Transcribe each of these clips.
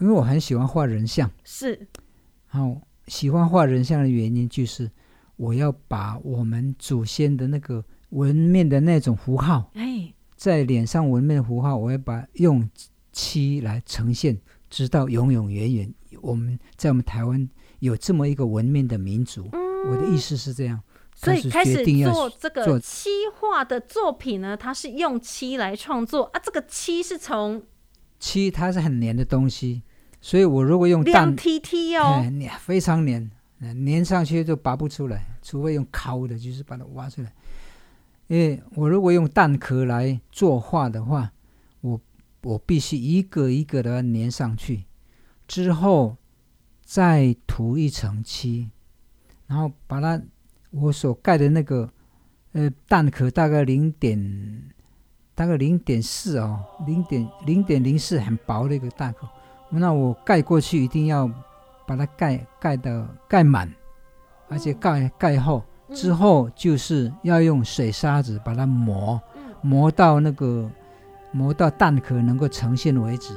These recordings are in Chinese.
因为我很喜欢画人像，是然后喜欢画人像的原因就是我要把我们祖先的那个纹面的那种符号，哎，在脸上纹面的符号，我要把用漆来呈现，直到永永远远。我们在我们台湾有这么一个纹面的民族，我的意思是这样。嗯所以开始做这个漆画的作品呢，它是用漆来创作啊。这个漆是从漆它是很黏的东西，所以我如果用亮淡，T T 哦哎，，非常黏，呃粘上去就拔不出来，除非用烤的，就是把它挖出来。因为我如果用蛋壳来作画的话，我我必须一个一个的粘上去，之后再涂一层漆，然后把它我所盖的那个呃蛋壳大概零点大概零点四哦，零点零点零四很薄的一个蛋壳，那我盖过去一定要把它盖盖的盖满，而且盖盖厚之后就是要用水沙子把它磨，磨到那个磨到蛋壳能够呈现为止。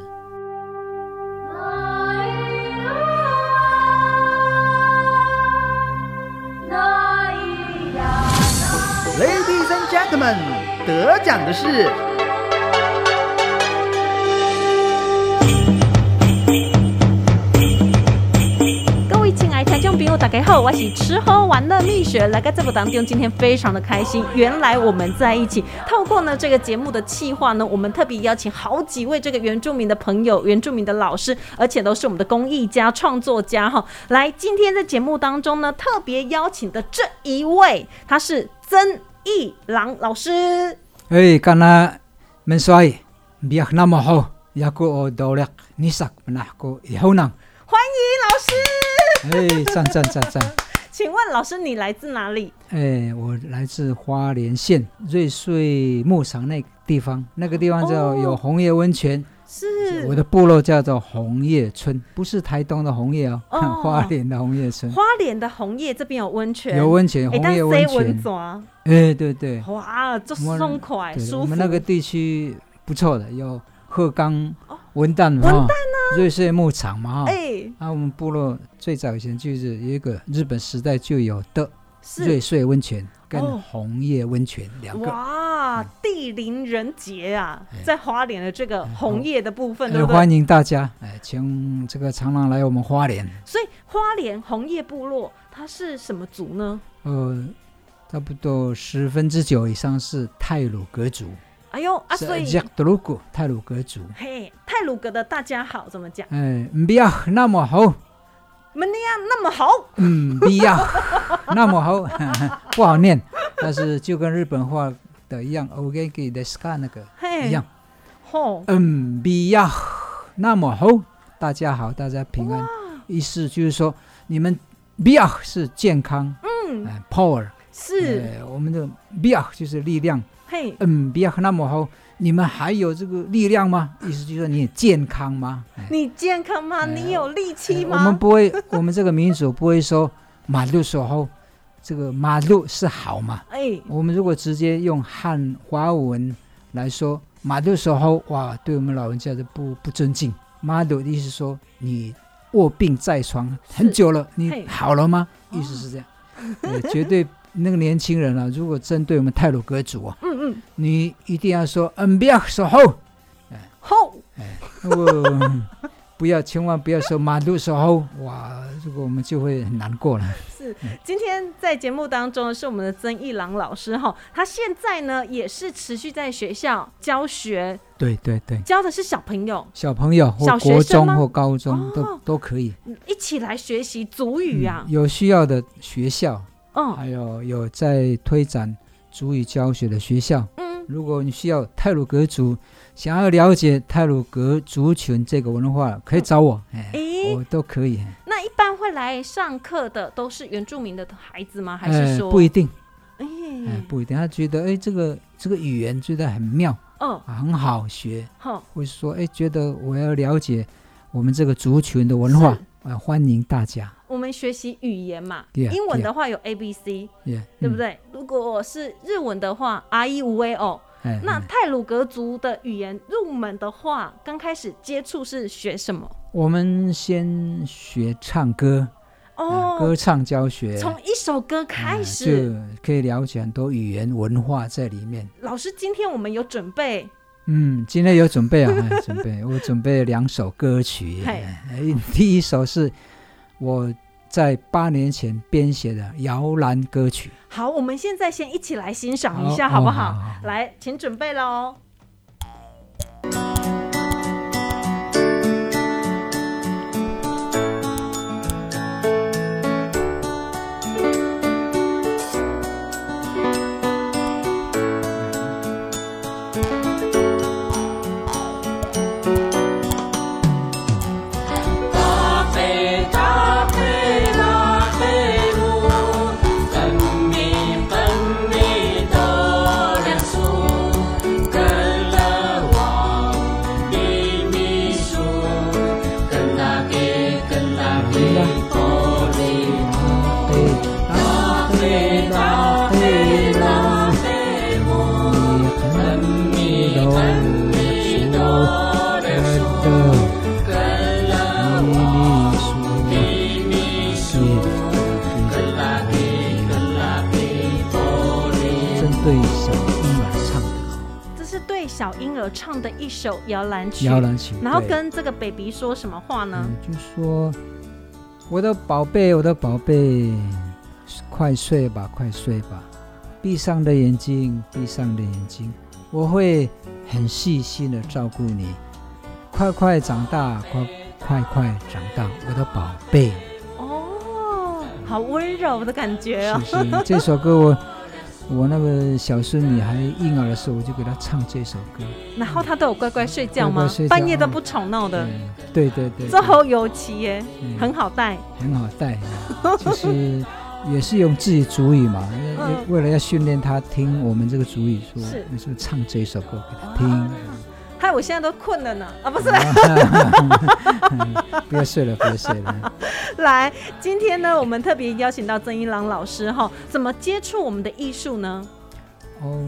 Ladies and gentlemen，得奖的是朋友，大家好，我是吃喝玩乐蜜雪，来个这部当中，今天非常的开心。原来我们在一起，透过呢这个节目的企划呢，我们特别邀请好几位这个原住民的朋友、原住民的老师，而且都是我们的公益家、创作家哈。来，今天在节目当中呢，特别邀请的这一位，他是曾义郎老师。哎，干那门衰，别那么好，也个我到了，你啥那个以后呢？欢迎老师，哎，赞赞赞赞！请问老师你来自哪里？哎，我来自花莲县瑞穗牧场那个地方，那个地方叫哦有红叶温泉，是我的部落叫做红叶村，不是台东的红叶哦，哦 花莲的红叶村花莲的红叶这边有温泉，有温泉，红叶温泉。泉？哎，对对，哇，这松快对舒服。我们那个地区不错的，有鹤冈哦文旦嘛，文旦哈瑞穗牧场嘛，哈。哎，啊，我们部落最早以前就是有一个日本时代就有的瑞是穗温泉跟哦红叶温泉两个。哇，地灵人杰啊，哎在花莲的这个红叶的部分？欢迎大家，哎，请这个长廊来我们花莲，所以花莲红叶部落它是什么族呢？呃，差不多十分之九以上是泰鲁格族，哎呦啊，是所以德鲁古泰鲁格族。嘿，泰鲁格的大家好，怎么讲？哎，不要那么好，门利亚那么好，嗯，不要 那么好，不好念，但是就跟日本话的一样 o g a 的 ska 那个，一样，吼，嗯，不要那么好，大家好，大家平安，意思就是说你们不要是健康，嗯，哎，power，是，哎我们的不要就是力量，嘿，嗯，不要那么好，你们还有这个力量吗？意思就是说你健康吗？哎你健康吗？哎你有力气哎我们？不会，我们这个民族不会说马路时候，这个马路是好嘛？哎，我们如果直接用汉华文来说，马路时候，哇，对我们老人家的不不尊敬。马路的意思说你卧病在床很久了，你好了吗？哦意思是这样，对，绝对那个年轻人啊，如果针对我们泰鲁格族啊，嗯嗯，你一定要说，嗯，不要说后，吼，我不要，千万不要说马路时候，哇，这个我们就会很难过了。是，今天在节目当中是我们的曾一郎老师哈，他现在呢也是持续在学校教学，对对对，教的是小朋友。小朋友或小学中或高中哦。都都可以。嗯一起来学习族语啊。嗯，有需要的学校，嗯还有有在推展族语教学的学校。嗯，如果你需要泰鲁格族，想要了解泰鲁格族群这个文化，可以找我，哎，诶我都可以。那一般会来上课的都是原住民的孩子吗？还是哎说不一定，哎哎，不一定。他觉得，哎，这个这个语言觉得很妙，哦啊很好学，好或者说，哎，觉得我要了解我们这个族群的文化，啊，欢迎大家。我们学习语言嘛 Yeah，英文的话有 A B C，耶，嗯对不对？如果是日文的话，R E 五 A O，哎，那哎泰鲁格族的语言入门的话，刚开始接触是学什么？我们先学唱歌，呃哦，歌唱教学，从一首歌开呃始。就可以了解很多语言文化在里面。老师，今天我们有准备，嗯，今天有准备啊，哎准备，我准备了两首歌曲。哎第一首是我在八年前编写的摇篮歌曲，好，我们现在先一起来欣赏一下，好好不好？哦好好好来，请准备喽。小婴儿唱的一首摇篮曲，摇篮曲，然后跟这个 baby 说什么话呢？嗯，就说我的宝贝，我的宝贝，快睡吧，快睡吧，闭上的眼睛，闭上的眼睛，我会很细心的照顾你，快快长大，快快快长大，我的宝贝。哦，好温柔的感觉哦。是是，这首歌我我那个小孙女还婴儿的时候，我就给她唱这首歌。然后她都有乖乖睡觉吗？乖乖睡觉半夜都不吵闹的，嗯对对对，这好有奇耶，嗯很好带。很好带，就是也是用自己主语嘛，嗯为了要训练她听我们这个主语，说是唱这首歌给她听。害我现在都困了呢。啊，不是，不要睡了，不要睡了。来，今天呢，我们特别邀请到曾一郎老师哈，怎么接触我们的艺术呢？哦，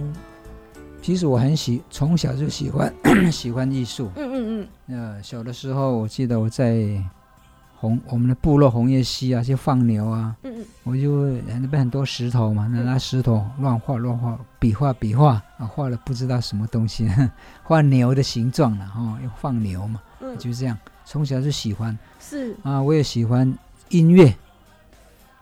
其实我很喜，从小就喜欢 喜欢艺术。嗯嗯嗯呃，小的时候，我记得我在红我们的部落红叶溪啊，去放牛啊，嗯嗯。我就那边很多石头嘛，那拿石头乱画乱画，比划比划啊，画了不知道什么东西，画牛的形状了哈，哦又放牛嘛，嗯，就这样。从小就喜欢是。啊，我也喜欢音乐，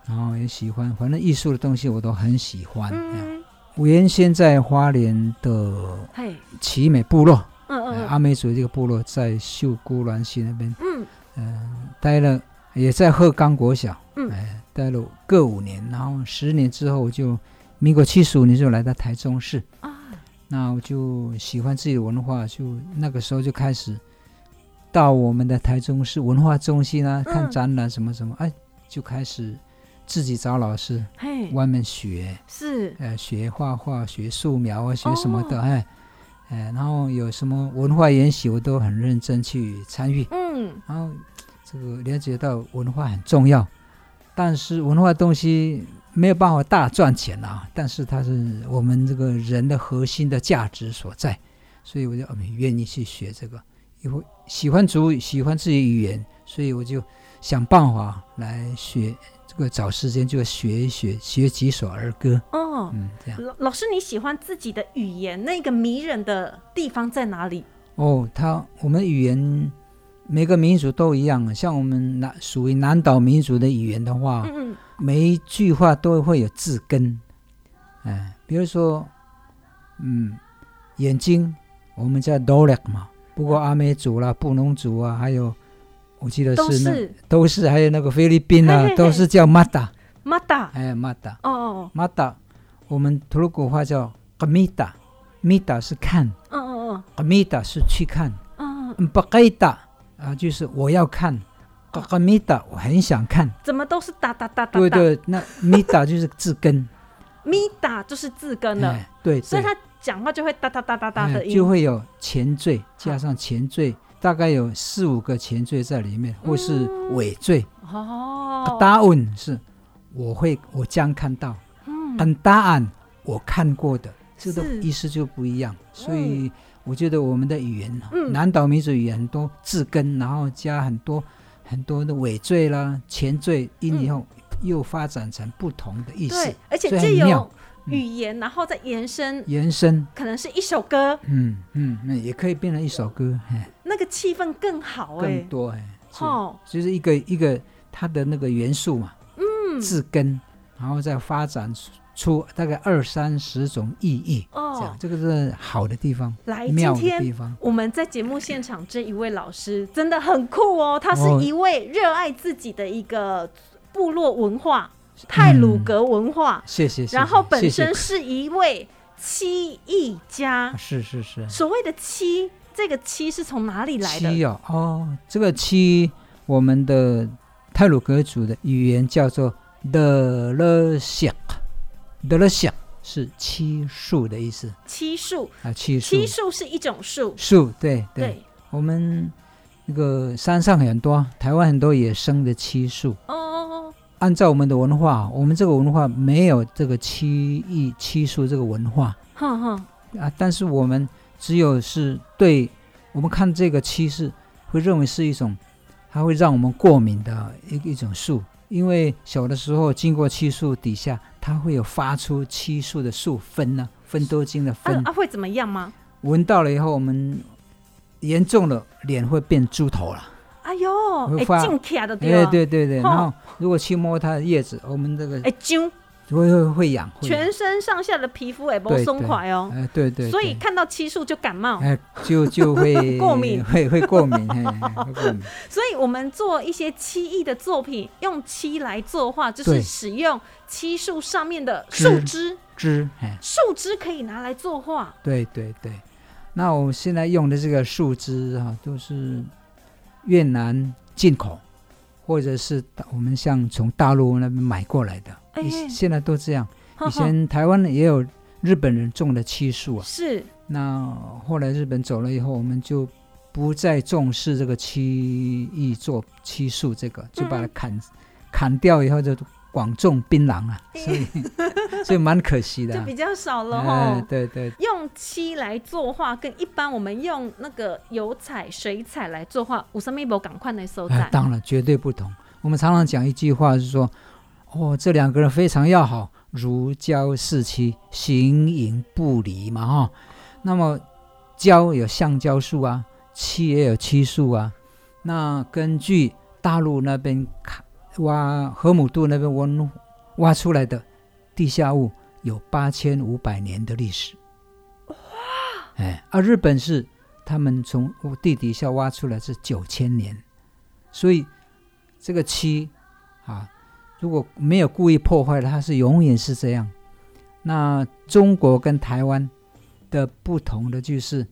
然后也喜欢，反正艺术的东西我都很喜欢。嗯，我原先在花莲的嘿，奇美部落，呃嗯嗯。阿美族这个部落在秀姑峦溪那边，嗯嗯、待了，也在鹤冈国小，嗯。哎，待了各五年，然后十年之后就，民国七十五年就来到台中市，啊，那我就喜欢自己的文化，就那个时候就开始到我们的台中市文化中心啊，看嗯展览什么什么，哎，就开始自己找老师嘿，外面学，是，呃，学画画、学素描啊，学什么的，哦哎，哎，然后有什么文化研习，我都很认真去参与。嗯然后这个了解到文化很重要，但是文化东西没有办法大赚钱啊，但是它是我们这个人的核心的价值所在，所以我就很愿意去学这个，因为喜欢主语，喜欢自己语言，所以我就想办法来学。这个找时间就学一学，学几首儿歌，哦。嗯，这样。老老师，你喜欢自己的语言，那个迷人的地方在哪里？哦，他我们语言每个民族都一样，像我们南属于南岛民族的语言的话，嗯嗯，每一句话都会有字根，哎，比如说，嗯，眼睛我们叫 dolak 嘛，不过阿美族啦、布农族啊，还有我记得是那是。都是，还有那个菲律宾啊嘿嘿，嘿。都是叫 mata，马达。哎，mata。哦哦，mata，我们吐鲁古话叫 gamita，mita 是看嗯嗯，gamita 是去看。嗯嗯，嗯，不该打啊，就是我要看，嘎嘎米达，我很想看。怎么都是哒哒哒哒哒？对对，那米达就是字根，咪哒就是字根了，哎，对对，所以他讲话就会哒哒哒哒哒的就会有前缀，加上前缀，大概有四五个前缀在里面，或是尾缀。哦，答案是我会，我将看到，嗯。很答案我看过的，这个意思就不一样。所以我觉得我们的语言，嗯。南岛民族语言很多字根，然后加很多很多的尾缀啦、前缀音以后，又发展成不同的意思对，，而且所以借由很妙语言，然后再延伸，延伸，可能是一首歌，嗯嗯，那也可以变成一首歌，个气氛更好哎更。多哎，是哦，就是一个一个它的那个元素嘛，嗯，字根，然后再发展出出大概二三十种意义，这哦样，这个是好的地方，来，今妙的天地方。我们在节目现场这一位老师真的很酷哦，他哦。是一位热爱自己的一个部落文化泰鲁格文化，谢谢，谢谢然后本身是一位七艺家。是是是，所谓的漆，这个七是从哪里来的？七哦哦，这个七，我们的泰鲁格族的语言叫做德勒夏，德勒夏是七树的意思。七树，啊，漆树。漆树是一种树，树，对对，对，我们那个山上很多，台湾很多野生的七树。哦，按照我们的文化，我们这个文化没有这个七艺七树这个文化。哼哼，啊，但是我们只有是对我们看这个漆是会认为是一种，它会让我们过敏的一一种树，因为小的时候经过漆树底下，它会有发出漆树的树分呢、芬多精的啊酚，啊会怎么样吗？闻到了以后，我们严重了脸会变猪头了。哎呦，哎，会发对？对对对，吼然后如果去摸它的叶子，我们这个哎，揪，会会会痒，会痒全身上下的皮肤也不对松垮哦，哎，对对，对所以看到漆树就感冒。哎，就就会过敏会会过敏，嘿，会过敏。所以我们做一些漆艺的作品，用漆来作画，就是使用漆树上面的树枝，枝，哎，树枝可以拿来作画。对对对。那我们现在用的这个树枝哈、都是越南进口，或者是我们像从大陆那边买过来的。现在都这样。以前台湾也有日本人种的漆树啊，是那后来日本走了以后，我们就不再重视这个漆艺做漆树这个，就把它砍、砍掉以后就广种槟榔啊，所以所以蛮可惜的、啊。就比较少了哎哈。对对用漆来作画，跟一般我们用那个油彩、水彩来作画，有什么不赶快的所哎在？当然绝对不同。我们常常讲一句话是说，哦，这两个人非常要好，如胶似漆，形影不离嘛哈。那么胶有橡胶树啊，漆也有漆树啊。那根据大陆那边看挖河姆渡那边挖挖出来的地下物有八千五百年的历史。哇！哎，而日本是他们从地底下挖出来是九千年，所以这个漆啊，如果没有故意破坏的，它是永远是这样。那中国跟台湾的不同的就是，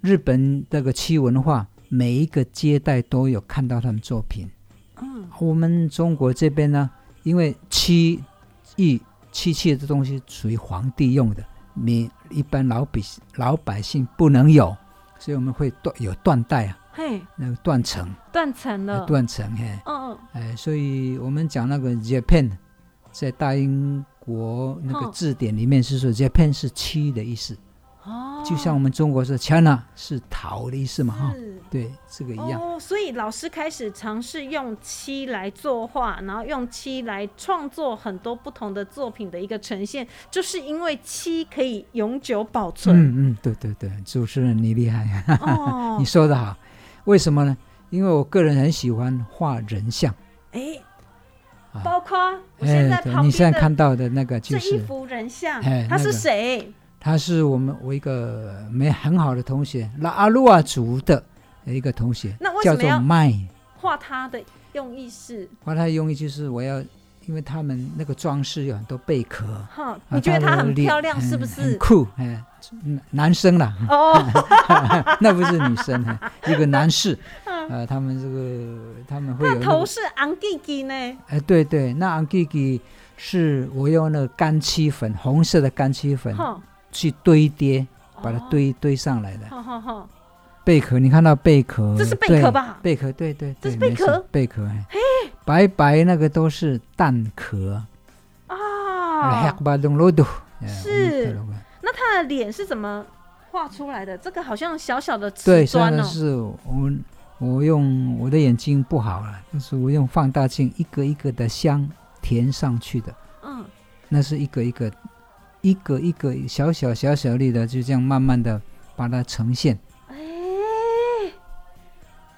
日本这个漆文化，每一个接待都有看到他们作品。嗯，我们中国这边呢，因为漆艺漆器的东西属于皇帝用的，你一般老百老百姓不能有，所以我们会断有断代啊，嘿，那个断层，断层了。断层，嘿，嗯嗯，哎，所以我们讲那个 Japan，在大英国那个哦字典里面是说 Japan 是漆的意思，哦，就像我们中国是 China 是陶的意思嘛，哈，对，这个一样。哦，所以老师开始尝试用漆来作画，然后用漆来创作很多不同的作品的一个呈现，就是因为漆可以永久保存。嗯嗯，对对对，主持人你厉害，哦。你，说的好。为什么呢？因为我个人很喜欢画人像。哎，啊包括我现在对旁你现在看到的那个就是，这一幅人像哎，他是那个谁？他是我们我一个没很好的同学，拉阿鲁瓦族的一个同学，叫做那为什么要麦。画他的用意是，画他的用意就是我要，因为他们那个装饰有很多贝壳，你觉得它很漂亮是不是？酷，哎，男男生啦，哦，那不是女生，哎一个男士，呃，他们这个他们会有头是昂吉吉呢？哎，对对，那昂吉吉是我用那个干漆粉，红色的干漆粉哈，去堆叠，把它哦，堆堆上来的。好好好，贝壳，你看到贝壳？这是贝壳吧？贝壳，对对这是贝壳？贝壳，哎，白白那个都是蛋壳。啊，黑巴东罗多，哎是那那他的脸是怎么画出来的？这个好像小小的瓷砖哦。然是我我用我的眼睛不好了，就是我用放大镜一个一个的镶填上去的，嗯，那是一个一个一个一个小小小小粒的，就这样慢慢的把它呈现。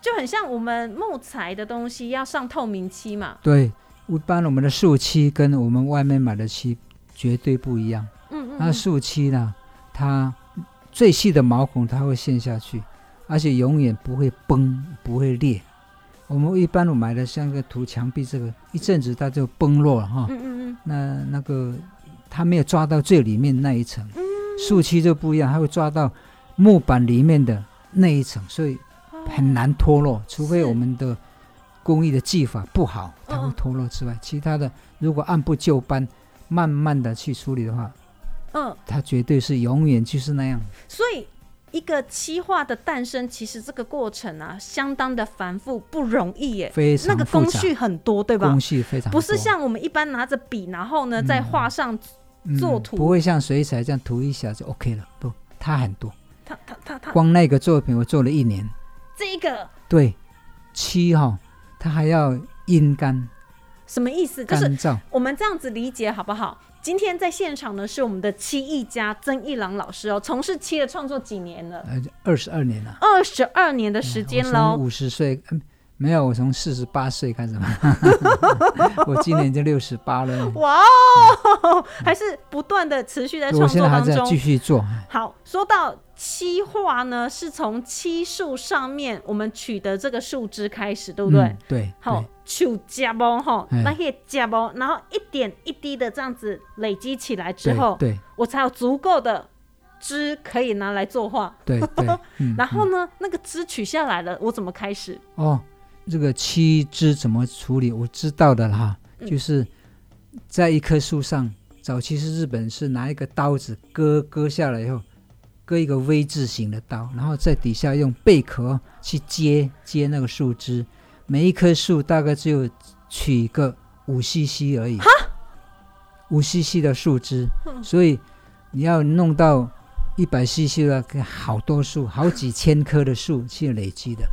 哎、就很像我们木材的东西要上透明漆嘛。对，一般我们的树漆跟我们外面买的漆绝对不一样。嗯嗯嗯，那树漆呢，它最细的毛孔它会陷下去，而且永远不会崩，不会裂。我们一般我买的像个涂墙壁这个，一阵子它就崩落了哈。嗯嗯嗯那那个它没有抓到最里面那一层，嗯，树漆就不一样，它会抓到木板里面的那一层，所以哦很难脱落，除非我们的工艺的技法不好，它会脱落之外，其他的如果按部就班，慢慢的去处理的话，嗯，它绝对是永远就是那样。所以一个漆画的诞生，其实这个过程啊，相当的繁复，不容易耶。非那个常复杂，工序很多，对吧？工？序非常不是像我们一般拿着笔，然后呢在画上，嗯作图。不会像水彩这样涂一下就 OK 了，不，它很多。它它它它。光那个作品我做了一年，这个对，七哈、它还要阴干什么意思？就是我们这样子理解好不好？今天在现场呢是我们的七艺家曾一郎老师哦，从事七的创作几年了？呃，二十二年了。二十二年的时间喽。五十岁、嗯没有，我从四十八岁开始嘛，我今年就六十八了，哇哦，还是不断的持续在创我现在还作当中。在继续做。好，说到漆画呢，是从漆树上面我们取得这个树枝开始，对不对？嗯对，好对，取夹包哈，哎那些夹包，然后一点一滴的这样子累积起来之对后，对我才有足够的枝可以拿来作画。对对，嗯，然后呢，那个枝取下来了，我怎么开始？哦，这个漆枝怎么处理？我知道的啦，嗯就是在一棵树上，早期是日本是拿一个刀子割割下来以后，割一个 V 字形的刀，然后在底下用贝壳去接接那个树枝，每一棵树大概只有取个五 CC 而已，五 CC 的树枝，所以你要弄到一百 CC 的，好多树，好几千棵的树去累积的。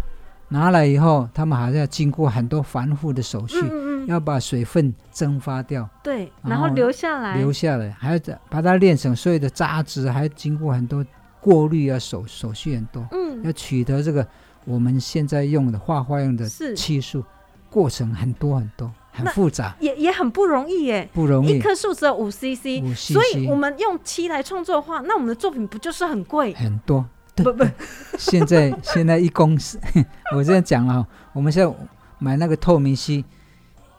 拿来以后，他们还要经过很多繁复的手续，嗯要把水分蒸发掉，对，然然后后留下来，留下来，还要再把它炼成所有的渣质，还要经过很多过滤啊，手手续很多，嗯，要取得这个我们现在用的画画用的是。漆树，过程很多很多，很复杂，也也很不容易耶。不容易，一棵树只有五 CC，五 CC 所以我们用漆来创作的话，那我们的作品不就是很贵？很多。对不不，现在现在一公升，我这样讲了哈，我们现在买那个透明锡，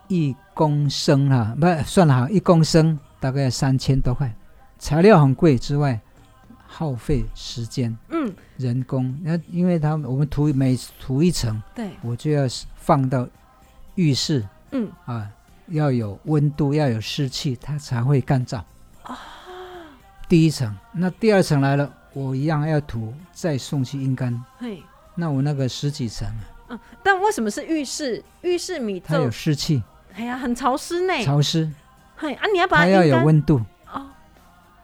一公升哈，不算了哈，一公升大概三千多块，材料很贵之外，耗费时间、嗯，人工。那因为它我们涂每涂一层，对，我就要放到浴室嗯，啊，要有温度，要有湿气，它才会干燥。哦第一层，那第二层来了，我一样要涂，再送去阴干。嘿，那我那个十几层，嗯，但为什么是浴室？浴室米它有就，湿气、哎呀，很潮湿呢。潮湿，嘿啊，你要把它要有温度，哦，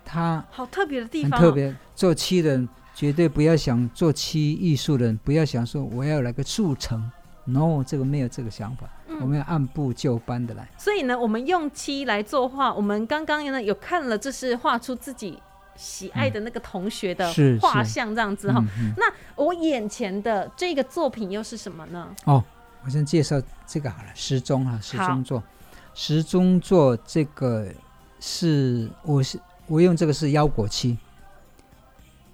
它好特别的地方、哦，很特别。做漆的人绝对不要想做漆艺术的人，不要想说我要来个速成，no，这个没有这个想法，嗯我们要按部就班的来。所以呢，我们用漆来作画，我们刚刚呢有看了，这是画出自己喜爱的那个同学的画像，这样子哈、嗯嗯。那我眼前的这个作品又是什么呢？哦，我先介绍这个好了，时钟啊，时钟座，时钟座这个是我是我用这个是腰果漆，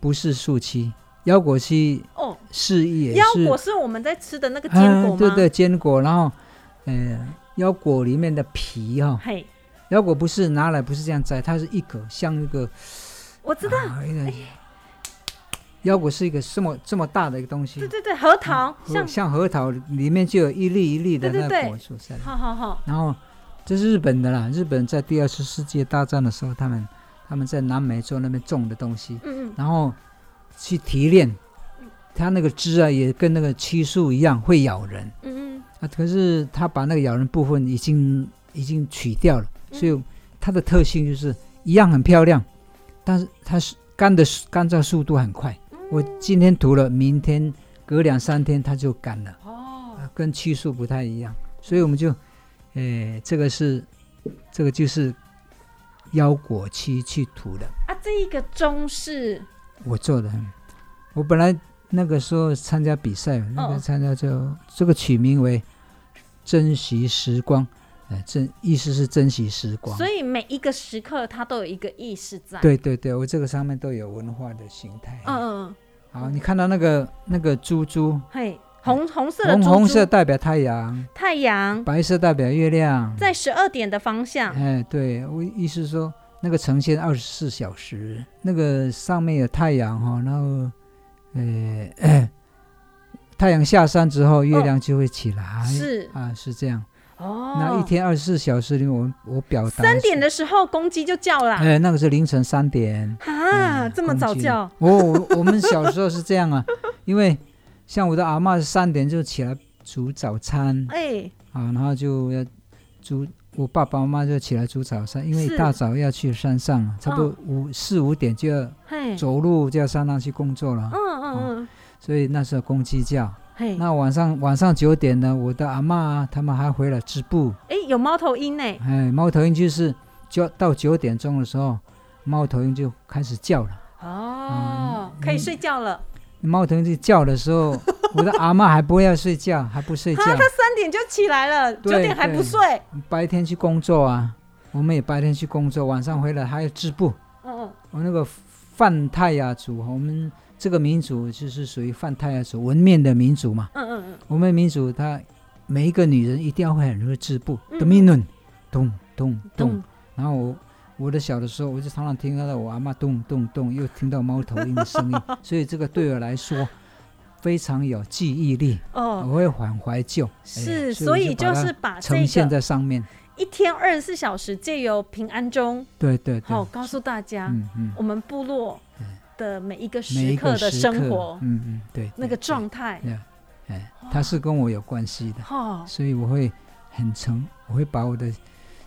不是树漆。腰果漆哦，是也是腰果是我们在吃的那个坚果吗？啊？对对，坚果，然后呃，腰果里面的皮哈、嘿，腰果不是拿来不是这样摘，它是一个像一个我知道，腰果是。一个这么这么大的一个东西。对，对对，核桃，像，像核桃里面就有一粒一粒的那果蔬在里。好好好，然后这是日本的啦，日本在第二次世界大战的时候，他们他们在南美洲那边种的东西，嗯嗯，然后去提炼，它那个汁啊也跟那个漆树一样会咬人。嗯嗯，啊，可是它把那个咬人部分已经已经取掉了，嗯。所以它的特性就是一样很漂亮，但是它是干的干燥速度很快。我今天涂了，明天隔两三天它就干了，哦，啊跟漆树不太一样，所以我们就，诶，这个是这个就是腰果漆去涂的。啊，这一个钟是？我做的。我本来那个时候参加比赛，那个嗯参加就这个取名为“珍惜时光”，呃，珍意思是珍惜时光。所以每一个时刻它都有一个意识在。，对对对，我这个上面都有文化的形态。嗯嗯嗯，好，你看到那个那个珠珠，嘿，红红色的红珠珠红色代表太阳，太阳白色代表月亮。在十二点的方向。哎，对我意思说，那个呈现二十四小时，那个上面有太阳哈、然后，呃，太阳下山之后，月亮就会起来。是啊，是这样。哦，那一天二十四小时里面，我我表达三点，的时候公鸡就叫了。哎，那个是凌晨三点。啊，嗯这么早叫？哦我我们小时候是这样啊，因为像我的阿妈是三点就起来煮早餐。哎，啊，然后就要煮，我爸爸妈妈就起来煮早餐，因为一大早要去山上，差不多五四五点就要，走路就要上上去工作了，嗯嗯嗯，所以那时候公鸡叫。嘿，那晚上晚上九点呢，我的阿妈啊他们还回来织布，哎，有猫头鹰呢。哎，猫头鹰就是就到九点钟的时候，猫头鹰就开始叫了。哦，可以睡觉了。猫头鹰就叫的时候，我的阿妈还不要睡觉，还不睡觉啊，，他三点就起来了，九点还不睡。白天去工作啊，我们也白天去工作，晚上回来还要织布。嗯嗯，我那个泛泰雅族，我们这个民族就是属于泛泰雅族文面的民族嘛。嗯嗯嗯，我们民族她每一个女人一定要会很会织布，嗯的命论，咚咚咚咚。然后我我的小的时候，我就常常听到我阿妈咚咚咚，又听到猫头鹰的声音，所以这个对我来说非常有记忆力，哦，我会很怀旧。是，哎所以就是把呈现在上面。一天二十四小时借由平安钟，对对对，好告诉大家，嗯嗯，我们部落的每一个时刻的生活，嗯嗯，对，那个状态，对，哎，它是跟我有关系的，哦，所以我会很诚，我会把我的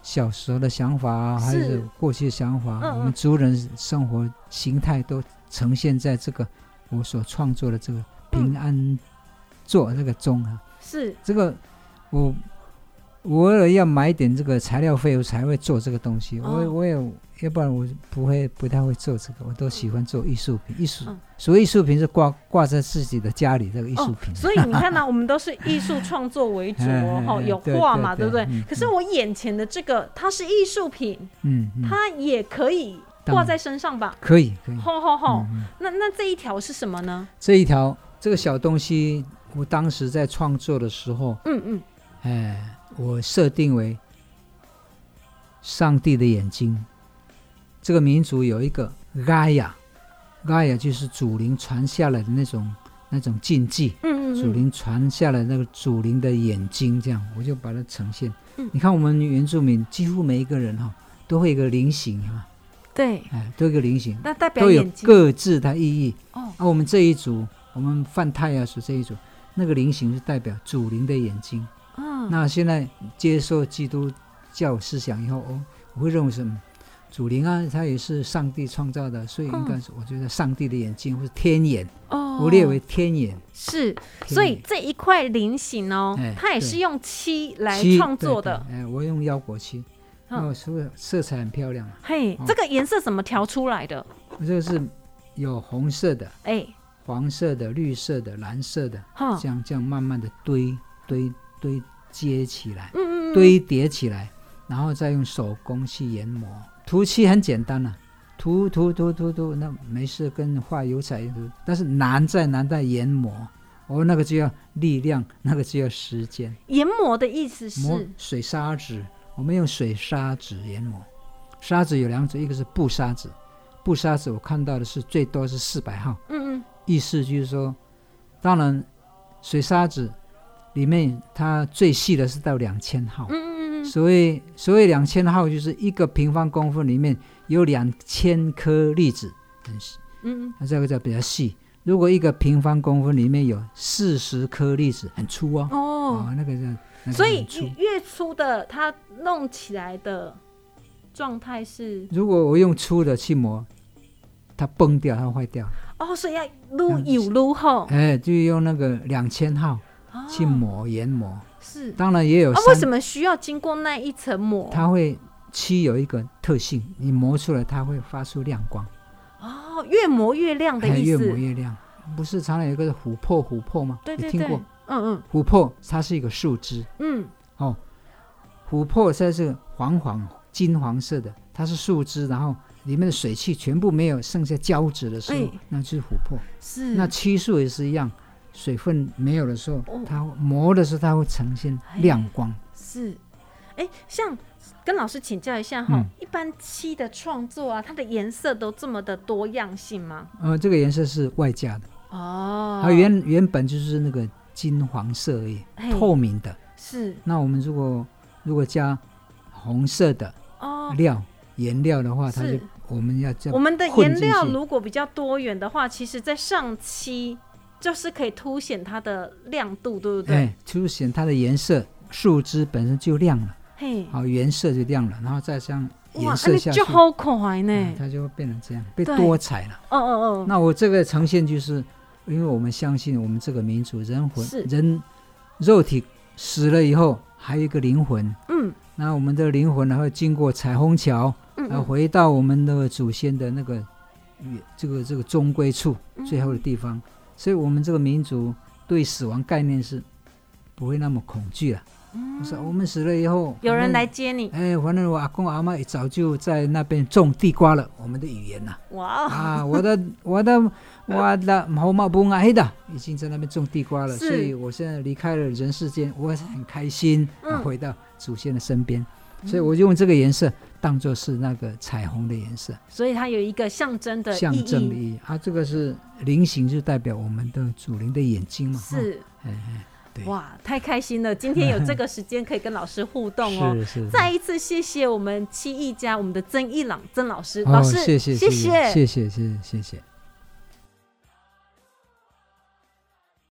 小时候的想法啊，还是是过去的想法，我们族人生活形态都呈现在这个我所创作的这个平安座这个钟啊，是。这个我。我为了要买点这个材料费，我才会做这个东西。哦我我也，要不然我不会不太会做这个。我都喜欢做艺术品，艺术嗯所谓艺术品是挂挂在自己的家里这个艺术哦品。，所以你看呢、我们都是艺术创作为主哦，有画嘛，对对不对？可是我眼前的这个，它是艺术品，嗯嗯，它也可以挂在身上吧？可以可以。吼吼吼！那那这一条是什么呢？这一条这个小东西，我当时在创作的时候，嗯嗯，哎，我设定为上帝的眼睛。这个民族有一个 Gaia，Gaia 就是祖灵传下来的那种那种禁忌，嗯嗯嗯，祖灵传下来那个祖灵的眼睛，这样我就把它呈现。嗯你看我们原住民几乎每一个人哈、都会有一个菱形啊，对，哎，都有一个菱形，那代表都有各自的意义。哦，啊，我们这一组，我们泛太阳属这一组，那个菱形是代表祖灵的眼睛。嗯，那现在接受基督教思想以后，哦，我会认为什么主灵啊，它也是上帝创造的，所以应该是我觉得上帝的眼睛或是天眼，哦，我列为天眼。是，所以这一块菱形哦哎，它也是用漆来创作的。哎，我用腰果漆，嗯那我色色彩很漂亮。嘿，哦这个颜色怎么调出来的？我这个是有红色的、哎，黄色的、绿色的、蓝色的，哈，这样这样慢慢的堆堆堆接起来。嗯嗯嗯，堆叠起来，然后再用手工去研磨。涂漆很简单啊，涂涂涂涂涂，那没事，跟画油彩一样。但是难在难在研磨，哦，那个就要力量，那个就要时间。研磨的意思磨是，水砂纸，我们用水砂纸研磨。砂纸有两种，一个是布砂纸，布砂纸我看到的是最多是四百号，嗯嗯，意思就是说，当然水砂纸里面它最细的是到两千号。嗯嗯嗯所谓所谓两千号，就是一个平方公分里面有两千颗粒子，很细，嗯嗯，那这个叫比较细。如果一个平方公分里面有四十颗粒子，很粗哦，哦，那个叫那个所以越。粗的，它弄起来的状态是，如果我用粗的去磨，它崩掉，它坏掉。哦，所以要撸有撸厚哎，就用那个两千号。哦去磨研磨，是。当然也有啊，为什么需要经过那一层膜？它会漆有一个特性，你磨出来它会发出亮光，哦，越磨越亮的意思。越磨越亮。不是常常有一个琥珀琥珀吗？对对对你听过？，嗯嗯。琥珀它是一个树枝。嗯，哦，琥珀它是黄黄金黄色的，它是树枝，然后里面的水汽全部没有，剩下胶质的时候，哎。那就是琥珀。是。那漆树也是一样，水分没有的时候哦，它磨的时候它会呈现亮光。是，哎，像跟老师请教一下哈，嗯。一般漆的创作啊，它的颜色都这么的多样性吗？呃，这个颜色是外加的，哦，它原原本就是那个金黄色而已，透明的。是。那我们如果如果加红色的哦，料颜料的话，它是。就我们要这样我们的颜料如果比较多元的话，其实在上漆就是可以凸显它的亮度，对不对？哎，凸显它的颜色，树枝本身就亮了，嘿，好颜色就亮了，然后再像哇，颜啊色下去你就，好可爱呢。嗯。它就会变成这样，被多彩了。哦哦哦，那我这个呈现就是，因为我们相信我们这个民族人魂是。人肉体死了以后还有一个灵魂，嗯。那我们的灵魂呢会经过彩虹桥，然后回到我们的祖先的那个这个这个终归处嗯。最后的地方，所以我们这个民族对死亡概念是不会那么恐惧了。我说我们死了以后，嗯有人来接你，哎，反正我阿公阿妈也早就在那边种地瓜了，我们的语言呐、哇哦，啊，我的 我的我的毛毛不爱的，已经在那边种地瓜了，所以我现在离开了人世间，我也是很开心，回到祖先的身边，所以我就用这个颜色当做是那个彩虹的颜色，所以它有一个象征的象，征的意义它。这个是菱形，就代表我们的祖灵的眼睛嘛，是哎哎，对哇，太开心了！今天有这个时间可以跟老师互动哦。是是，再一次谢谢我们七亿家，我们的曾一朗曾老师，哦老师谢谢谢谢谢谢谢谢谢谢。